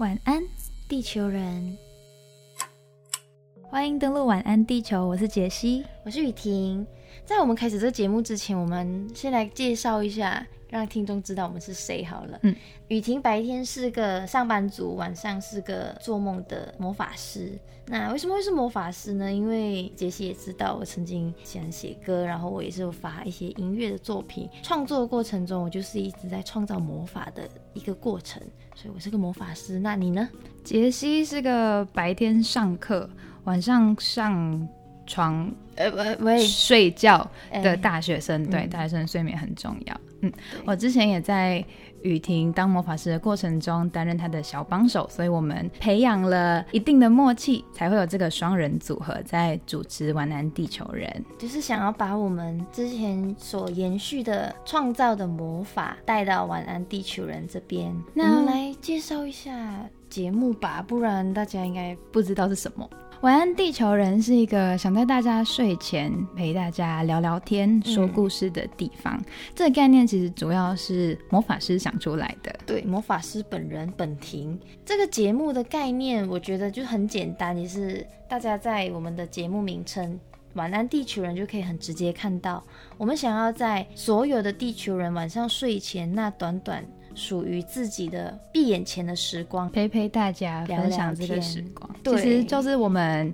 晚安，地球人！欢迎登录晚安地球，我是杰西，我是雨婷。在我们开始这节目之前，我们先来介绍一下，让听众知道我们是谁好了。嗯，雨婷白天是个上班族，晚上是个做梦的魔法师。那为什么会是魔法师呢？因为杰西也知道，我曾经喜欢写歌，然后我也是有发一些音乐的作品。创作的过程中，我就是一直在创造魔法的一个过程，所以我是个魔法师。那你呢？杰西是个白天上课。晚上上床呃不不睡觉的大学生，对大学生睡眠很重要。嗯，我之前也在雨婷当魔法师的过程中担任他的小帮手，所以我们培养了一定的默契，才会有这个双人组合在主持《晚安地球人》，就是想要把我们之前所延续的创造的魔法带到《晚安地球人》这边。那来介绍一下节目吧，不然大家应该不知道是什么。晚安，地球人是一个想在大家睡前陪大家聊聊天、说故事的地方。这个概念其实主要是魔法师想出来的。对，魔法师本人本庭。这个节目的概念，我觉得就很简单，也是大家在我们的节目名称“晚安，地球人”就可以很直接看到，我们想要在所有的地球人晚上睡前那短短。属于自己的闭眼前的时光，陪陪大家，分享这个时光。其实就是我们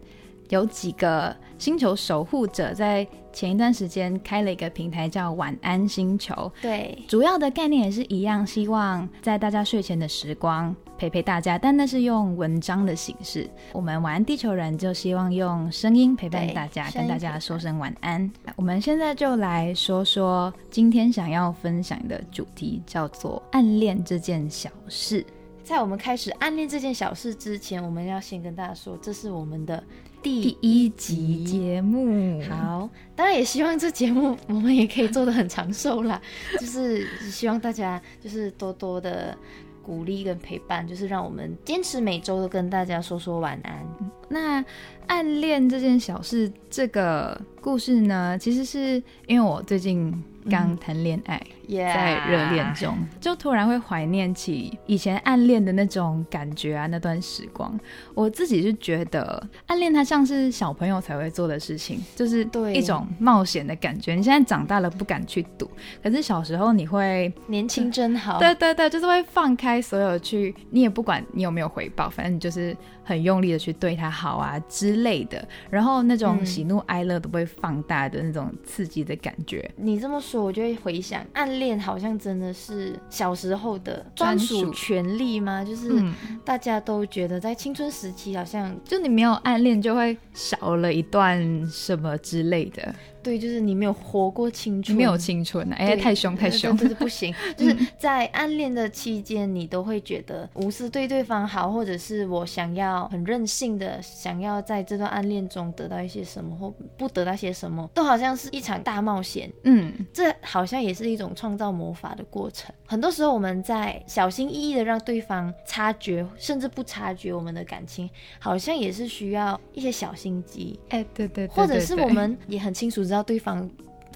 有几个星球守护者在。前一段时间开了一个平台叫晚安星球，对，主要的概念也是一样，希望在大家睡前的时光陪陪大家，但那是用文章的形式。我们晚安地球人就希望用声音陪伴大家，跟大家说声晚安。我们现在就来说说今天想要分享的主题，叫做暗恋这件小事。在我们开始暗恋这件小事之前，我们要先跟大家说，这是我们的。第一集节目，好，当然也希望这节目我们也可以做的很长寿啦，就是希望大家就是多多的鼓励跟陪伴，就是让我们坚持每周都跟大家说说晚安。那暗恋这件小事，这个故事呢，其实是因为我最近。刚谈恋爱，在热恋中，就突然会怀念起以前暗恋的那种感觉啊，那段时光。我自己是觉得，暗恋它像是小朋友才会做的事情，就是一种冒险的感觉。你现在长大了不敢去赌，可是小时候你会年轻真好。对对对，就是会放开所有去，你也不管你有没有回报，反正你就是很用力的去对他好啊之类的。然后那种喜怒哀乐都会放大的那种刺激的感觉。你这么说。我就会回想，暗恋好像真的是小时候的专属权利吗？就是大家都觉得在青春时期，好像就你没有暗恋，就会少了一段什么之类的。对，就是你没有活过青春，没有青春，哎，太凶太凶，就是不行。就是在暗恋的期间，你都会觉得无私对对方好，或者是我想要很任性的想要在这段暗恋中得到一些什么，或不得到些什么，都好像是一场大冒险。嗯，这好像也是一种创造魔法的过程。很多时候，我们在小心翼翼的让对方察觉，甚至不察觉我们的感情，好像也是需要一些小心机。哎，对对，或者是我们也很清楚知道。到对方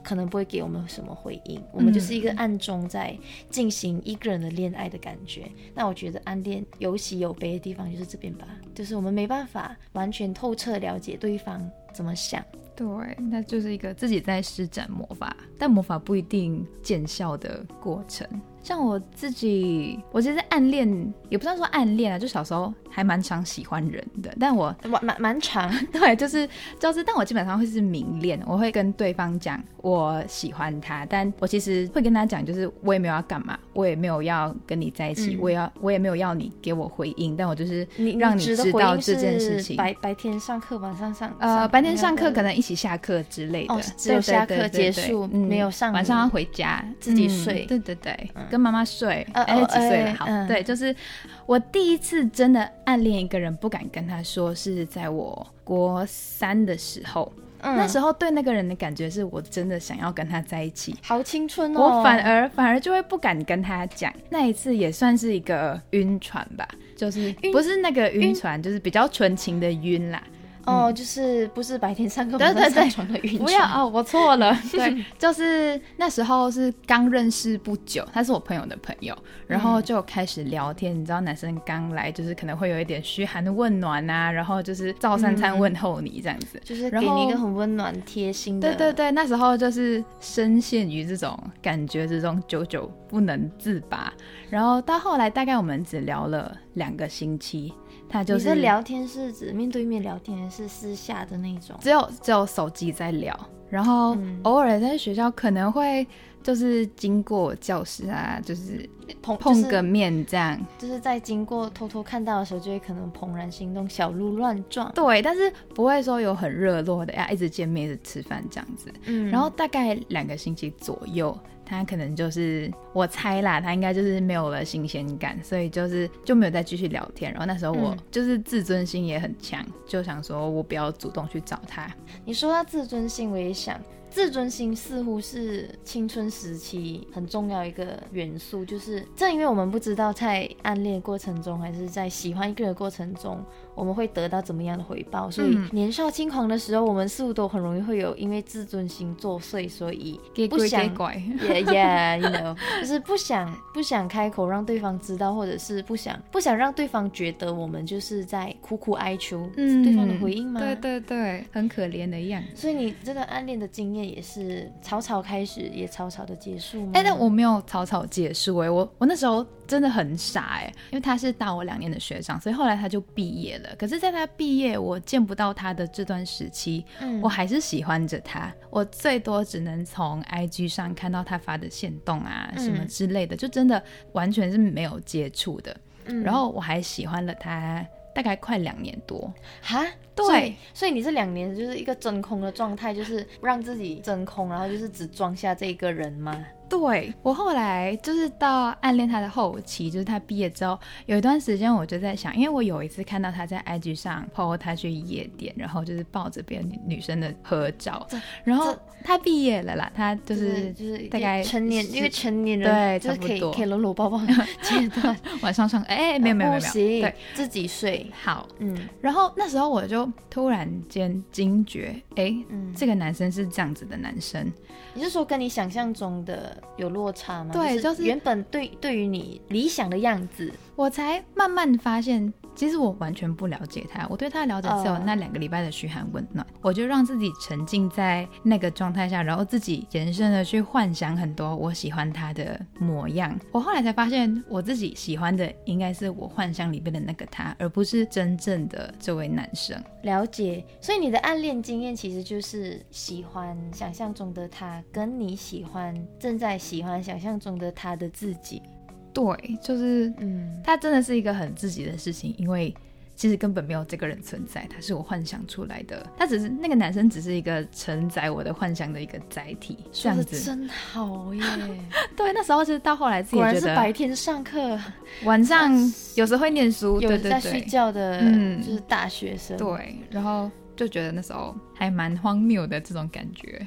可能不会给我们什么回应，我们就是一个暗中在进行一个人的恋爱的感觉。那我觉得暗恋有喜有悲的地方就是这边吧，就是我们没办法完全透彻了解对方怎么想。对，那就是一个自己在施展魔法，但魔法不一定见效的过程。像我自己，我其实暗恋也不算说暗恋啊，就小时候还蛮常喜欢人的。但我蛮蛮蛮长，对，就是就是，但我基本上会是明恋，我会跟对方讲我喜欢他，但我其实会跟他讲，就是我也没有要干嘛，我也没有要跟你在一起，我也要我也没有要你给我回应，但我就是让你知道这件事情。白白天上课，晚上上呃，白天上课可能一起下课之类的，只有下课结束，没有上，晚上要回家自己睡。对对对。跟妈妈睡，哎，几岁了？好，对，就是我第一次真的暗恋一个人，不敢跟他说，是在我国三的时候。嗯那时候对那个人的感觉是我真的想要跟他在一起，好青春哦。我反而反而就会不敢跟他讲。那一次也算是一个晕船吧，就是不是那个晕船，就是比较纯情的晕啦。哦，就是不是白天上课，对对对，床的晕船。不要哦，我错了。对，就是那时候是刚认识不久，他是我朋友的朋友，然后就开始聊天。你知道，男生刚来就是可能会有一点嘘寒问暖啊，然后就是照三餐问候你这样子，就是给你一个很温暖贴心的。对对对，那时候就是深陷于这种感觉之中，久久不能自拔。然后到后来，大概我们只聊了两个星期。他就是聊天是指面对面聊天，还是私下的那种？只有只有手机在聊，然后偶尔在学校可能会就是经过教室啊，就是碰碰个面这样，就是在经过偷偷看到的时候，就会可能怦然心动，小鹿乱撞。对，但是不会说有很热络的呀，一直见面、一直吃饭这样子。嗯，然后大概两个星期左右。他可能就是我猜啦，他应该就是没有了新鲜感，所以就是就没有再继续聊天。然后那时候我就是自尊心也很强，就想说我不要主动去找他。你说他自尊心，我也想。自尊心似乎是青春时期很重要一个元素，就是正因为我们不知道在暗恋过程中，还是在喜欢一个人过程中，我们会得到怎么样的回报，所以年少轻狂的时候，我们似乎都很容易会有因为自尊心作祟，所以不想，yeah yeah，you know，就是不想不想开口让对方知道，或者是不想不想让对方觉得我们就是在苦苦哀求对方的回应吗？对对对，很可怜的样子。所以你这个暗恋的经验。也是草草开始，也草草的结束吗？哎，但我没有草草结束哎，我我那时候真的很傻哎，因为他是大我两年的学长，所以后来他就毕业了。可是，在他毕业我见不到他的这段时期，我还是喜欢着他。我最多只能从 IG 上看到他发的线动啊什么之类的，就真的完全是没有接触的。然后我还喜欢了他。大概快两年多，哈，对，所以你这两年就是一个真空的状态，就是让自己真空，然后就是只装下这一个人吗？对我后来就是到暗恋他的后期，就是他毕业之后有一段时间，我就在想，因为我有一次看到他在 IG 上 po 他去夜店，然后就是抱着别的女女生的合照，然后他毕业了啦，他就是就是大概成年，因为成年人对，就是可以可以搂搂抱抱阶段，晚上上，哎，没有没有没有，对，自己睡。好，嗯，然后那时候我就突然间惊觉，哎，这个男生是这样子的男生，你是说跟你想象中的？有落差吗？对，就是原本对对于你理想的样子，我才慢慢发现。其实我完全不了解他，我对他了解只有那两个礼拜的嘘寒问暖，我就让自己沉浸在那个状态下，然后自己延伸的去幻想很多我喜欢他的模样。我后来才发现，我自己喜欢的应该是我幻想里面的那个他，而不是真正的这位男生。了解，所以你的暗恋经验其实就是喜欢想象中的他，跟你喜欢正在喜欢想象中的他的自己。对，就是，嗯，他真的是一个很自己的事情，因为其实根本没有这个人存在，他是我幻想出来的，他只是那个男生，只是一个承载我的幻想的一个载体，这样子真好耶。对，那时候其实到后来自己觉得，是白天上课，晚上 有时会念书，有在睡觉的，嗯，就是大学生。对，然后就觉得那时候还蛮荒谬的这种感觉。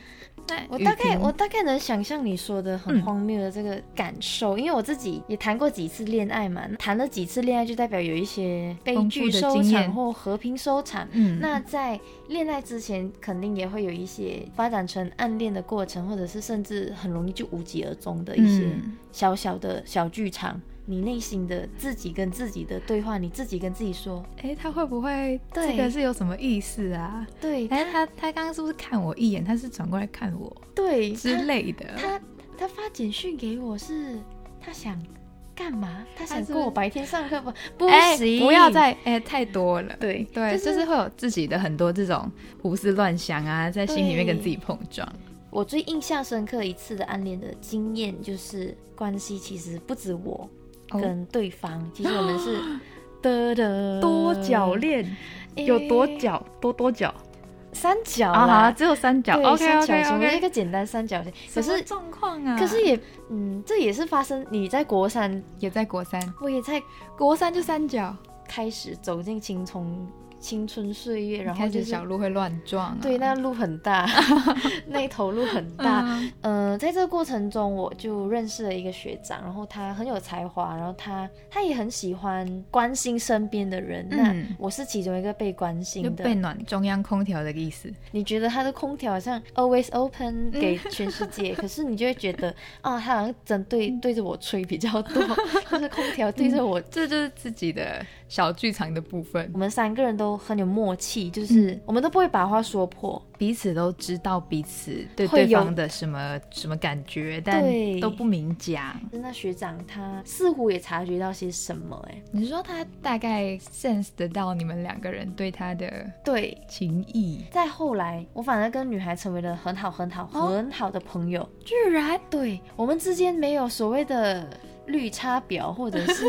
我大概我大概能想象你说的很荒谬的这个感受，因为我自己也谈过几次恋爱嘛，谈了几次恋爱就代表有一些悲剧收场或和平收场。嗯，那在恋爱之前肯定也会有一些发展成暗恋的过程，或者是甚至很容易就无疾而终的一些小小的小剧场。你内心的自己跟自己的对话，你自己跟自己说，哎，他会不会这个是有什么意思啊？对，哎，他他刚刚是不是看我一眼？他是转过来看我，对之类的。他他发简讯给我是，他想干嘛？他想跟我白天上课不？不行，不要再哎太多了。对对，就是会有自己的很多这种胡思乱想啊，在心里面跟自己碰撞。我最印象深刻一次的暗恋的经验，就是关系其实不止我。跟对方，其实我们是 的的。多角恋，有多角多多角，三角。啊，只有三角，OK OK OK，一个简单三角形。可是状况啊，可是也，嗯，这也是发生你在国三，也在国三，我也在国三就三角。开始走进青葱。青春岁月，然后就是小鹿会乱撞，对，那路很大，那头路很大。嗯，在这个过程中，我就认识了一个学长，然后他很有才华，然后他他也很喜欢关心身边的人。那我是其中一个被关心的，被暖中央空调的意思。你觉得他的空调好像 always open 给全世界，可是你就会觉得啊，他好像针对对着我吹比较多，就是空调对着我，这就是自己的。小剧场的部分，我们三个人都很有默契，就是我们都不会把话说破，彼此都知道彼此对对方的什么什么感觉，但都不明讲。那学长他似乎也察觉到些什么，哎，你说他大概 sense 得到你们两个人对他的对情谊。再后来，我反而跟女孩成为了很好很好很好的朋友，居然对我们之间没有所谓的。绿茶婊或者是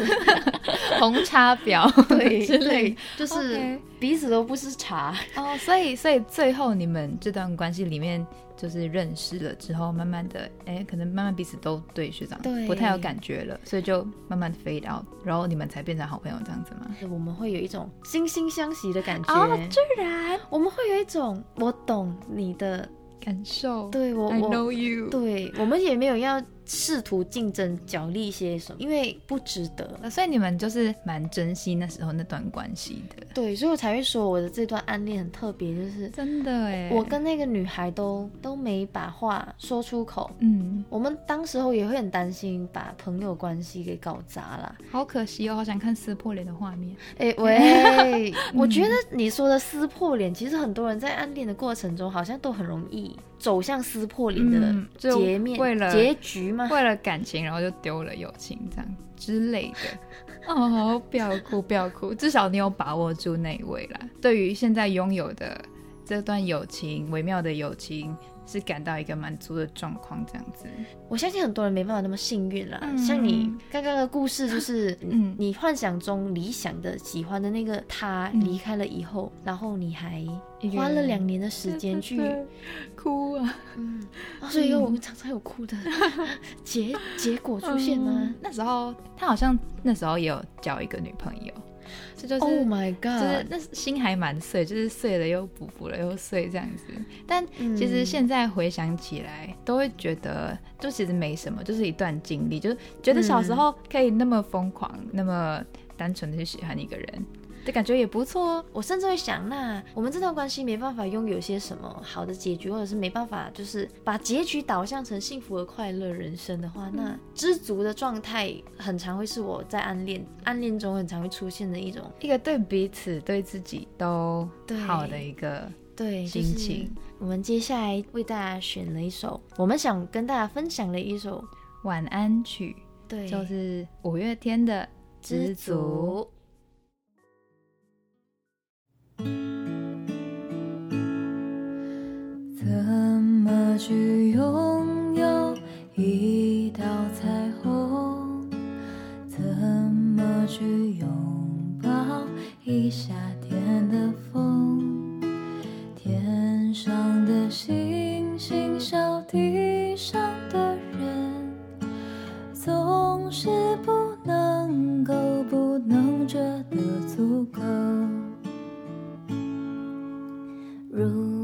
红茶婊，对，之类，就是彼此都不是茶哦。所以，所以最后你们这段关系里面，就是认识了之后，慢慢的，哎，可能慢慢彼此都对学长不太有感觉了，所以就慢慢 fade out，然后你们才变成好朋友这样子吗？我们会有一种惺惺相惜的感觉。哦，居然我们会有一种我懂你的感受，对我，I know you，对我们也没有要。试图竞争角力些什么，因为不值得，所以你们就是蛮珍惜那时候那段关系的。对，所以我才会说我的这段暗恋很特别，就是真的哎，我跟那个女孩都都没把话说出口。嗯，我们当时候也会很担心把朋友关系给搞砸了，好可惜哦，好想看撕破脸的画面。哎喂，我觉得你说的撕破脸，其实很多人在暗恋的过程中好像都很容易。走向撕破脸的结面，为了结局吗？为了感情，然后就丢了友情，这样之类的。哦，不要哭，不要哭，至少你有把握住那一位啦。对于现在拥有的这段友情，微妙的友情。是感到一个满足的状况，这样子。我相信很多人没办法那么幸运啦。像你刚刚的故事，就是嗯，你幻想中理想的喜欢的那个他离开了以后，然后你还花了两年的时间去哭啊，嗯，所以我们常常有哭的 结结果出现吗？那时候他好像那时候也有交一个女朋友。这就是，Oh my God，就是那心还蛮碎，就是碎了又补，补了又碎这样子。但其实现在回想起来，都会觉得就其实没什么，就是一段经历，就是觉得小时候可以那么疯狂，那么单纯的去喜欢一个人。的感觉也不错哦。我甚至会想，那我们这段关系没办法拥有些什么好的结局，或者是没办法就是把结局导向成幸福和快乐人生的话，那知足的状态很常会是我在暗恋暗恋中很常会出现的一种一个对彼此对自己都好的一个对心情。我们接下来为大家选了一首我们想跟大家分享的一首晚安曲，对，就是五月天的《知足》。怎么去拥有一道彩虹？怎么去拥抱一夏天的风？天上的星星，笑地上的人，总是不能够，不能觉得足够。如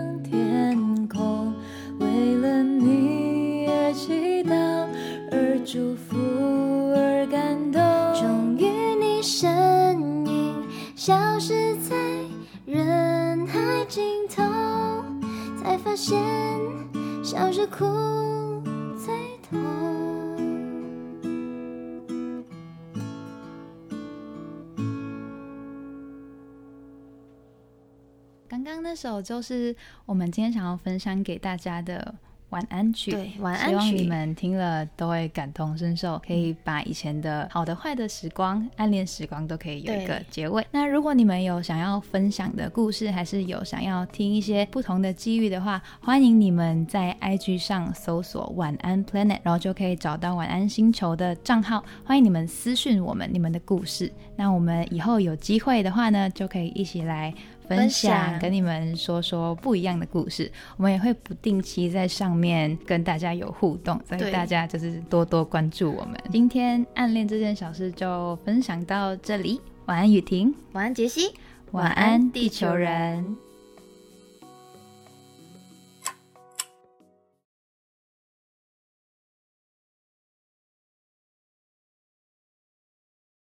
哭最痛刚刚那首就是我们今天想要分享给大家的晚安曲，对，晚安曲，希望你们听了都会感同身受，可以把以前的好的、坏的时光、暗恋时光都可以有一个结尾。那如果你们有想要分享的故事，还是有想要听一些不同的机遇的话，欢迎你们在 IG 上搜索“晚安 Planet”，然后就可以找到晚安星球的账号。欢迎你们私讯我们你们的故事。那我们以后有机会的话呢，就可以一起来。分享，跟你们说说不一样的故事。我们也会不定期在上面跟大家有互动，所以大家就是多多关注我们。今天暗恋这件小事就分享到这里。晚安，雨婷。晚安，杰西。晚安，地球人。